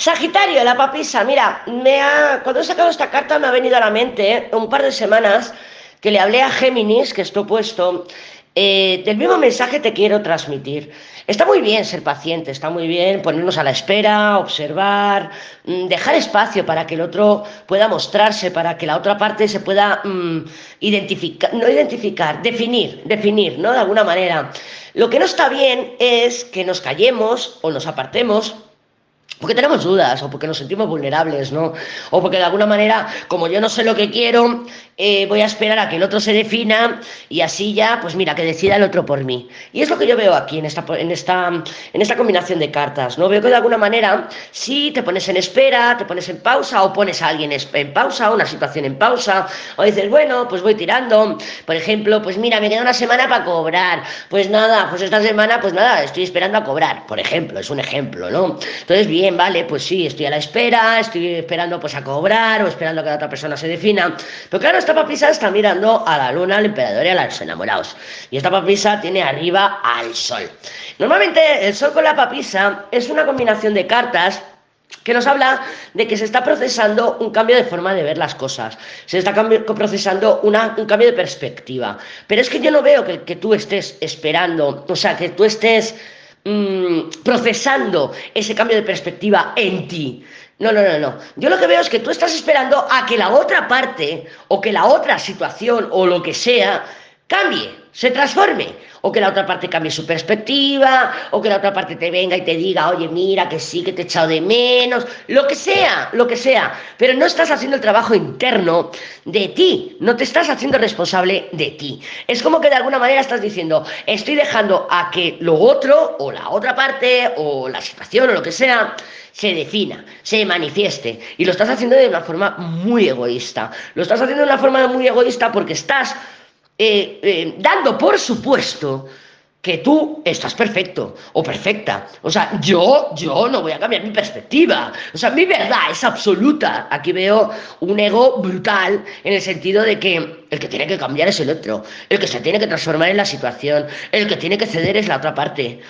Sagitario, la papisa, mira, me ha, cuando he sacado esta carta me ha venido a la mente ¿eh? un par de semanas que le hablé a Géminis, que estoy puesto, eh, del mismo mensaje te quiero transmitir. Está muy bien ser paciente, está muy bien ponernos a la espera, observar, mm, dejar espacio para que el otro pueda mostrarse, para que la otra parte se pueda mm, identificar, no identificar, definir, definir, ¿no? De alguna manera. Lo que no está bien es que nos callemos o nos apartemos porque tenemos dudas o porque nos sentimos vulnerables, ¿no? O porque de alguna manera, como yo no sé lo que quiero, eh, voy a esperar a que el otro se defina y así ya, pues mira, que decida el otro por mí. Y es lo que yo veo aquí en esta, en esta, en esta combinación de cartas, ¿no? Veo que de alguna manera, si te pones en espera, te pones en pausa o pones a alguien en pausa, una situación en pausa, o dices, bueno, pues voy tirando, por ejemplo, pues mira, me queda una semana para cobrar, pues nada, pues esta semana, pues nada, estoy esperando a cobrar, por ejemplo, es un ejemplo, ¿no? Entonces, bien, vale, pues sí, estoy a la espera, estoy esperando pues a cobrar o esperando que la otra persona se defina, pero claro, esta papisa está mirando a la luna, al emperador y a los enamorados. Y esta papisa tiene arriba al sol. Normalmente el sol con la papisa es una combinación de cartas que nos habla de que se está procesando un cambio de forma de ver las cosas, se está procesando un cambio de perspectiva. Pero es que yo no veo que, que tú estés esperando, o sea, que tú estés mmm, procesando ese cambio de perspectiva en ti. No, no, no, no. Yo lo que veo es que tú estás esperando a que la otra parte o que la otra situación o lo que sea cambie, se transforme, o que la otra parte cambie su perspectiva, o que la otra parte te venga y te diga, oye, mira, que sí, que te he echado de menos, lo que sea, lo que sea, pero no estás haciendo el trabajo interno de ti, no te estás haciendo responsable de ti. Es como que de alguna manera estás diciendo, estoy dejando a que lo otro, o la otra parte, o la situación, o lo que sea, se defina, se manifieste. Y lo estás haciendo de una forma muy egoísta. Lo estás haciendo de una forma muy egoísta porque estás eh, eh, dando por supuesto que tú estás perfecto o perfecta. O sea, yo, yo no voy a cambiar mi perspectiva. O sea, mi verdad es absoluta. Aquí veo un ego brutal en el sentido de que el que tiene que cambiar es el otro, el que se tiene que transformar en la situación, el que tiene que ceder es la otra parte.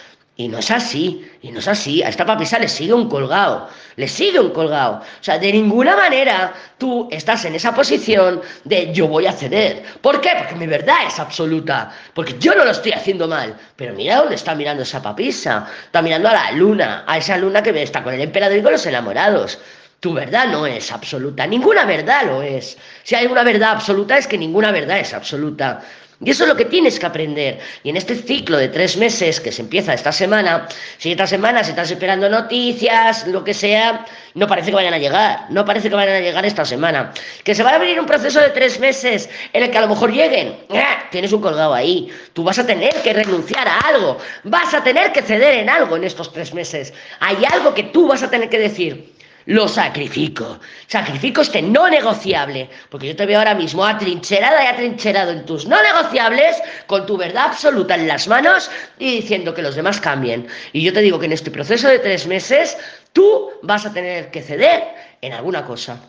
Y no es así, y no es así. A esta papisa le sigue un colgado, le sigue un colgado. O sea, de ninguna manera tú estás en esa posición de yo voy a ceder. ¿Por qué? Porque mi verdad es absoluta, porque yo no lo estoy haciendo mal. Pero mira dónde está mirando esa papisa. Está mirando a la luna, a esa luna que está con el emperador y con los enamorados. Tu verdad no es absoluta, ninguna verdad lo es. Si hay una verdad absoluta es que ninguna verdad es absoluta. Y eso es lo que tienes que aprender. Y en este ciclo de tres meses que se empieza esta semana, si esta semana se estás esperando noticias, lo que sea, no parece que vayan a llegar. No parece que vayan a llegar esta semana. Que se va a abrir un proceso de tres meses en el que a lo mejor lleguen. ¡Ah! Tienes un colgado ahí. Tú vas a tener que renunciar a algo. Vas a tener que ceder en algo en estos tres meses. Hay algo que tú vas a tener que decir lo sacrifico. Sacrifico este no negociable, porque yo te veo ahora mismo atrincherada y atrincherado en tus no negociables, con tu verdad absoluta en las manos y diciendo que los demás cambien. Y yo te digo que en este proceso de tres meses tú vas a tener que ceder en alguna cosa.